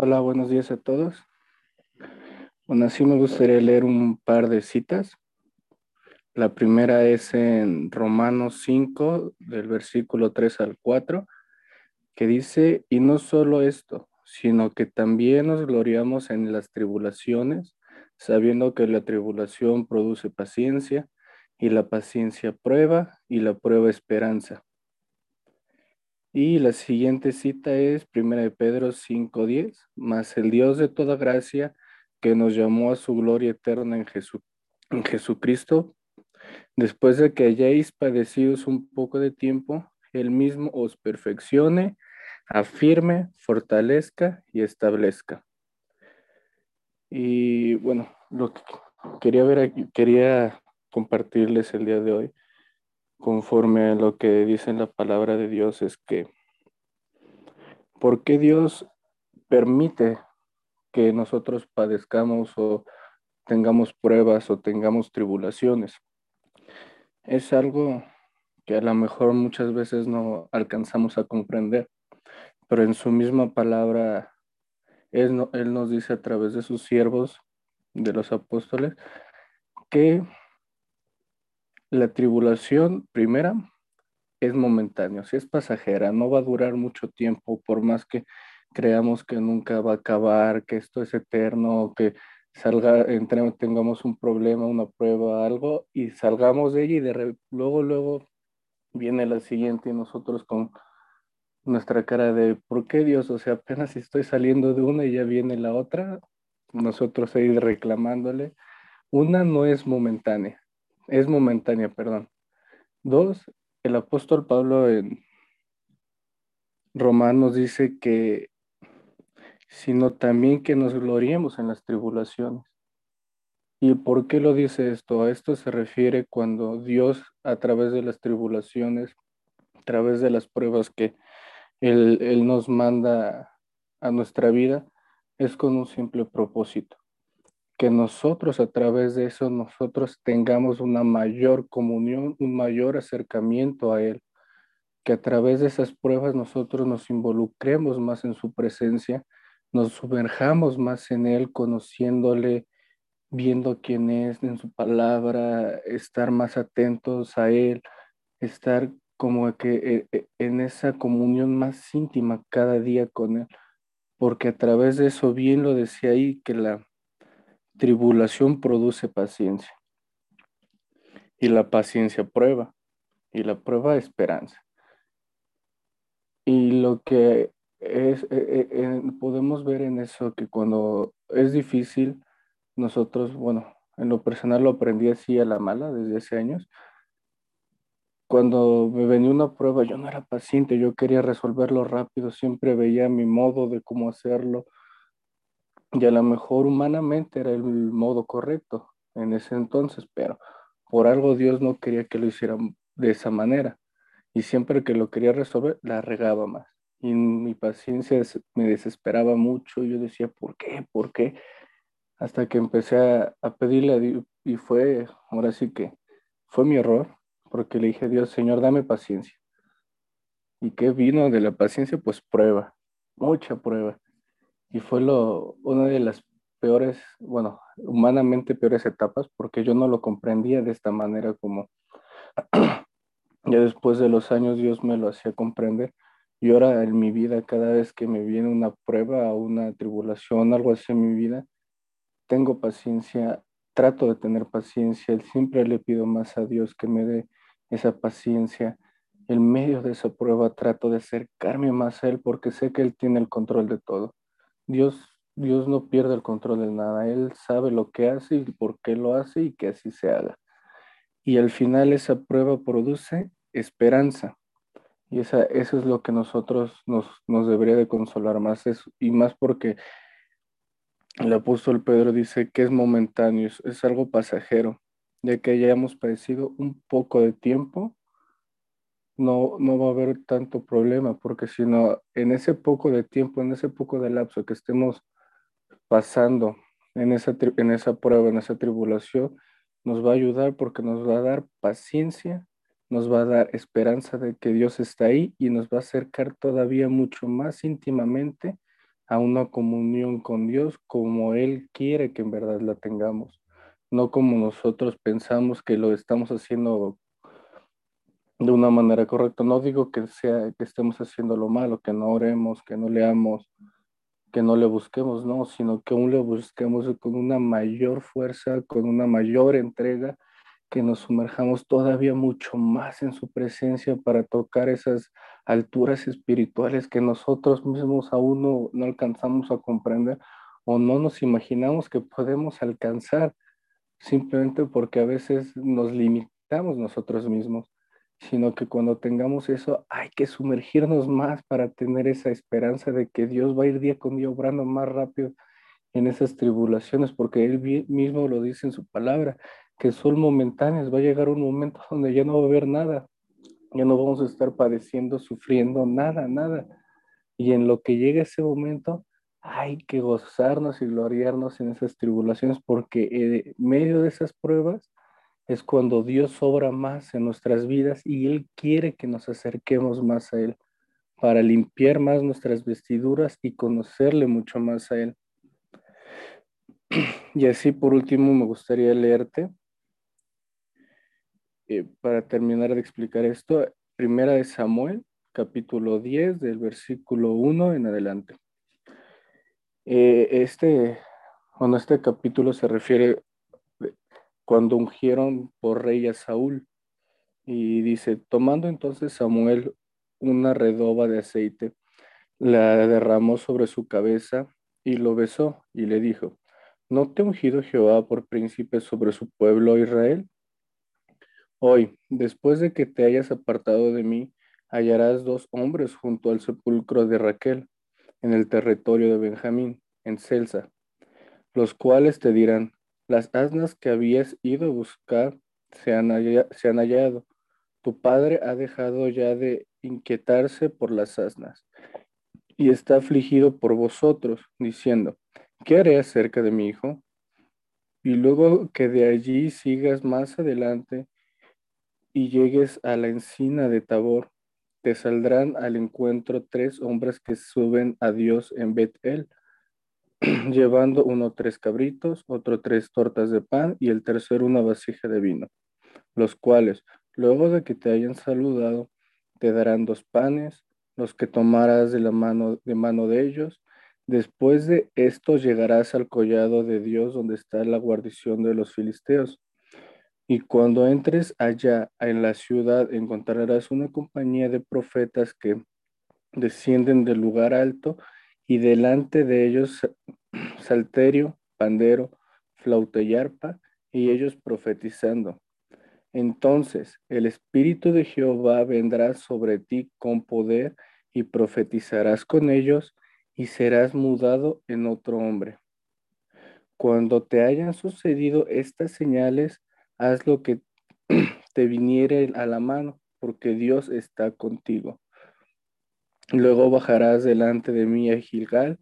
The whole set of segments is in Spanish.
Hola, buenos días a todos. Bueno, así me gustaría leer un par de citas. La primera es en Romanos 5, del versículo 3 al 4, que dice, y no solo esto, sino que también nos gloriamos en las tribulaciones, sabiendo que la tribulación produce paciencia, y la paciencia prueba, y la prueba esperanza. Y la siguiente cita es 1 de Pedro 5:10, más el Dios de toda gracia que nos llamó a su gloria eterna en, en Jesucristo, después de que hayáis padecido un poco de tiempo, Él mismo os perfeccione, afirme, fortalezca y establezca. Y bueno, lo que quería ver quería compartirles el día de hoy conforme a lo que dice la palabra de Dios es que, ¿por qué Dios permite que nosotros padezcamos o tengamos pruebas o tengamos tribulaciones? Es algo que a lo mejor muchas veces no alcanzamos a comprender, pero en su misma palabra, Él, él nos dice a través de sus siervos, de los apóstoles, que la tribulación primera es momentánea, si es pasajera, no va a durar mucho tiempo, por más que creamos que nunca va a acabar, que esto es eterno, que salga, entre, tengamos un problema, una prueba, algo, y salgamos de ella y de luego, luego viene la siguiente y nosotros con nuestra cara de, ¿por qué Dios? O sea, apenas estoy saliendo de una y ya viene la otra, nosotros ahí reclamándole. Una no es momentánea, es momentánea, perdón. Dos, el apóstol Pablo en Romanos dice que, sino también que nos gloriemos en las tribulaciones. ¿Y por qué lo dice esto? A esto se refiere cuando Dios a través de las tribulaciones, a través de las pruebas que Él, él nos manda a nuestra vida, es con un simple propósito que nosotros a través de eso nosotros tengamos una mayor comunión, un mayor acercamiento a Él, que a través de esas pruebas nosotros nos involucremos más en su presencia, nos sumerjamos más en Él, conociéndole, viendo quién es, en su palabra, estar más atentos a Él, estar como que eh, eh, en esa comunión más íntima cada día con Él, porque a través de eso, bien lo decía ahí, que la Tribulación produce paciencia. Y la paciencia prueba. Y la prueba esperanza. Y lo que es, eh, eh, podemos ver en eso que cuando es difícil, nosotros, bueno, en lo personal lo aprendí así a la mala desde hace años. Cuando me venía una prueba, yo no era paciente, yo quería resolverlo rápido, siempre veía mi modo de cómo hacerlo, y a lo mejor humanamente era el modo correcto en ese entonces, pero por algo Dios no quería que lo hiciera de esa manera. Y siempre que lo quería resolver, la regaba más. Y mi paciencia me desesperaba mucho. Yo decía, ¿por qué? ¿Por qué? Hasta que empecé a, a pedirle a Dios, y fue, ahora sí que fue mi error, porque le dije a Dios, Señor, dame paciencia. ¿Y qué vino de la paciencia? Pues prueba, mucha prueba y fue lo, una de las peores, bueno, humanamente peores etapas, porque yo no lo comprendía de esta manera como ya después de los años Dios me lo hacía comprender. Y ahora en mi vida, cada vez que me viene una prueba una tribulación, algo así en mi vida, tengo paciencia, trato de tener paciencia, siempre le pido más a Dios que me dé esa paciencia. En medio de esa prueba trato de acercarme más a Él porque sé que Él tiene el control de todo. Dios, Dios no pierde el control de nada. Él sabe lo que hace y por qué lo hace y que así se haga. Y al final esa prueba produce esperanza. Y esa, eso es lo que nosotros nos, nos debería de consolar más. y más porque el apóstol Pedro dice que es momentáneo, es, algo pasajero, de que hayamos padecido un poco de tiempo no, no va a haber tanto problema, porque si no, en ese poco de tiempo, en ese poco de lapso que estemos pasando en esa, en esa prueba, en esa tribulación, nos va a ayudar porque nos va a dar paciencia, nos va a dar esperanza de que Dios está ahí y nos va a acercar todavía mucho más íntimamente a una comunión con Dios como Él quiere que en verdad la tengamos, no como nosotros pensamos que lo estamos haciendo de una manera correcta. No digo que sea que estemos haciendo lo malo, que no oremos, que no leamos, que no le busquemos, no, sino que aún le busquemos con una mayor fuerza, con una mayor entrega, que nos sumerjamos todavía mucho más en su presencia para tocar esas alturas espirituales que nosotros mismos aún no, no alcanzamos a comprender o no nos imaginamos que podemos alcanzar, simplemente porque a veces nos limitamos nosotros mismos sino que cuando tengamos eso hay que sumergirnos más para tener esa esperanza de que Dios va a ir día con día obrando más rápido en esas tribulaciones, porque Él mismo lo dice en su palabra, que son momentáneas, va a llegar un momento donde ya no va a haber nada, ya no vamos a estar padeciendo, sufriendo, nada, nada. Y en lo que llegue ese momento, hay que gozarnos y gloriarnos en esas tribulaciones, porque en medio de esas pruebas, es cuando Dios obra más en nuestras vidas y Él quiere que nos acerquemos más a Él para limpiar más nuestras vestiduras y conocerle mucho más a Él. Y así por último me gustaría leerte, eh, para terminar de explicar esto, primera de Samuel, capítulo 10, del versículo 1 en adelante. Eh, este, bueno, este capítulo se refiere cuando ungieron por rey a Saúl. Y dice, tomando entonces Samuel una redoba de aceite, la derramó sobre su cabeza y lo besó y le dijo, ¿no te ha ungido Jehová por príncipe sobre su pueblo Israel? Hoy, después de que te hayas apartado de mí, hallarás dos hombres junto al sepulcro de Raquel, en el territorio de Benjamín, en Celsa, los cuales te dirán, las asnas que habías ido a buscar se han, hallado. Tu padre ha dejado ya de inquietarse por las asnas y está afligido por vosotros, diciendo, ¿qué haré acerca de mi hijo? Y luego que de allí sigas más adelante y llegues a la encina de Tabor, te saldrán al encuentro tres hombres que suben a Dios en Bet-El llevando uno tres cabritos, otro tres tortas de pan y el tercero una vasija de vino, los cuales, luego de que te hayan saludado, te darán dos panes, los que tomarás de la mano de mano de ellos. Después de esto llegarás al collado de Dios donde está la guarnición de los filisteos. Y cuando entres allá en la ciudad encontrarás una compañía de profetas que descienden del lugar alto y delante de ellos salterio, pandero, flauta y arpa, y ellos profetizando. Entonces el Espíritu de Jehová vendrá sobre ti con poder y profetizarás con ellos y serás mudado en otro hombre. Cuando te hayan sucedido estas señales, haz lo que te viniere a la mano, porque Dios está contigo. Luego bajarás delante de mí a Gilgal.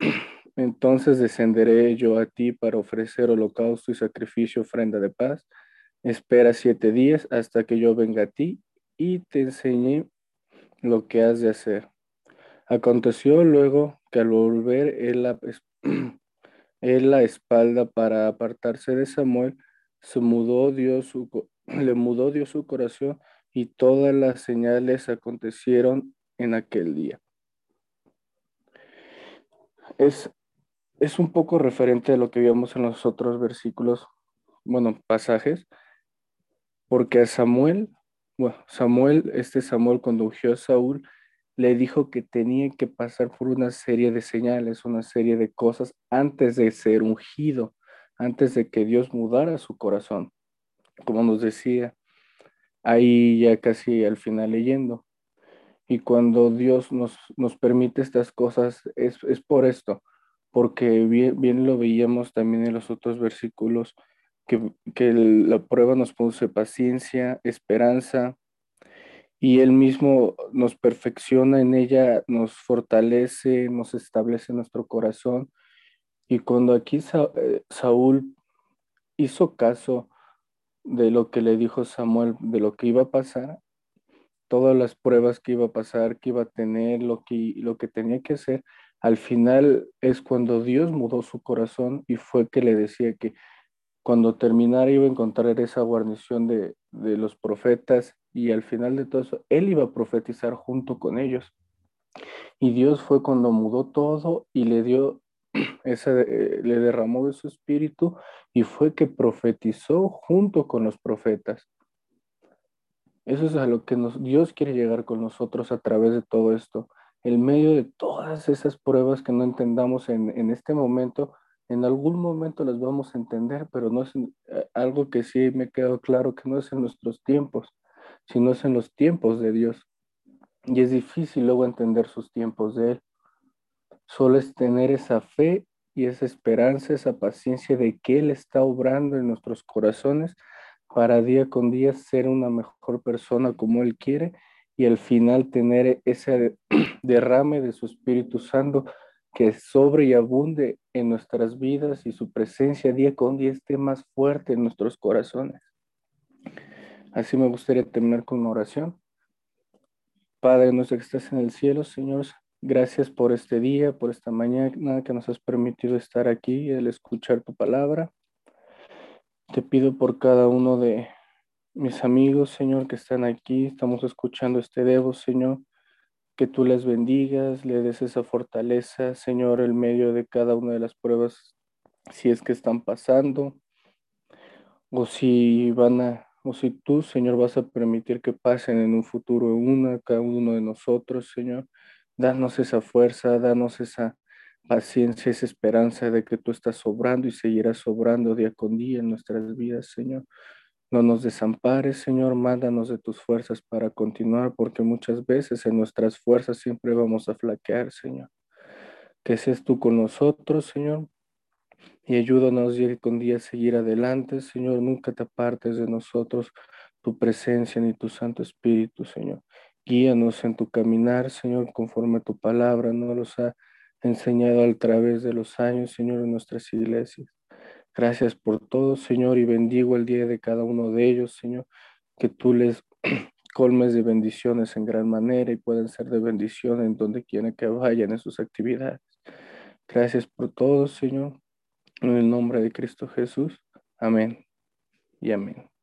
Entonces descenderé yo a ti para ofrecer holocausto y sacrificio, ofrenda de paz. Espera siete días hasta que yo venga a ti y te enseñe lo que has de hacer. Aconteció luego que al volver él la, él la espalda para apartarse de Samuel, le mudó Dios su corazón y todas las señales acontecieron en aquel día. Es, es un poco referente a lo que vimos en los otros versículos, bueno, pasajes, porque a Samuel, bueno, Samuel, este Samuel ungió a Saúl, le dijo que tenía que pasar por una serie de señales, una serie de cosas antes de ser ungido, antes de que Dios mudara su corazón. Como nos decía ahí ya casi al final leyendo, y cuando Dios nos, nos permite estas cosas, es, es por esto, porque bien, bien, lo veíamos también en los otros versículos, que, que la prueba nos produce paciencia, esperanza, y Él mismo nos perfecciona en ella, nos fortalece, nos establece nuestro corazón. Y cuando aquí eh, Saúl hizo caso de lo que le dijo Samuel, de lo que iba a pasar, todas las pruebas que iba a pasar, que iba a tener, lo que, lo que tenía que hacer, al final es cuando Dios mudó su corazón y fue que le decía que cuando terminara iba a encontrar esa guarnición de, de los profetas y al final de todo eso, él iba a profetizar junto con ellos. Y Dios fue cuando mudó todo y le dio esa, eh, le derramó de su espíritu y fue que profetizó junto con los profetas. Eso es a lo que Dios quiere llegar con nosotros a través de todo esto. En medio de todas esas pruebas que no entendamos en, en este momento, en algún momento las vamos a entender, pero no es eh, algo que sí me quedó claro que no es en nuestros tiempos, sino es en los tiempos de Dios. Y es difícil luego entender sus tiempos de Él. Solo es tener esa fe y esa esperanza, esa paciencia de que Él está obrando en nuestros corazones para día con día ser una mejor persona como Él quiere y al final tener ese derrame de su Espíritu Santo que sobre y abunde en nuestras vidas y su presencia día con día esté más fuerte en nuestros corazones. Así me gustaría terminar con una oración. Padre nuestro que estás en el cielo, Señor, gracias por este día, por esta mañana que nos has permitido estar aquí el escuchar tu palabra. Te pido por cada uno de mis amigos, Señor, que están aquí, estamos escuchando este devo, Señor que tú les bendigas, le des esa fortaleza, Señor, en medio de cada una de las pruebas, si es que están pasando, o si van a, o si tú, Señor, vas a permitir que pasen en un futuro una, cada uno de nosotros, Señor. Danos esa fuerza, danos esa paciencia, esa esperanza de que tú estás sobrando y seguirás sobrando día con día en nuestras vidas, Señor. No nos desampares, Señor, mándanos de tus fuerzas para continuar, porque muchas veces en nuestras fuerzas siempre vamos a flaquear, Señor. Que seas tú con nosotros, Señor, y ayúdanos día con día a seguir adelante, Señor. Nunca te apartes de nosotros tu presencia ni tu Santo Espíritu, Señor. Guíanos en tu caminar, Señor, conforme a tu palabra nos los ha enseñado a través de los años, Señor, en nuestras iglesias. Gracias por todo, Señor, y bendigo el día de cada uno de ellos, Señor, que tú les colmes de bendiciones en gran manera y puedan ser de bendición en donde quiera que vayan en sus actividades. Gracias por todo, Señor, en el nombre de Cristo Jesús. Amén y amén.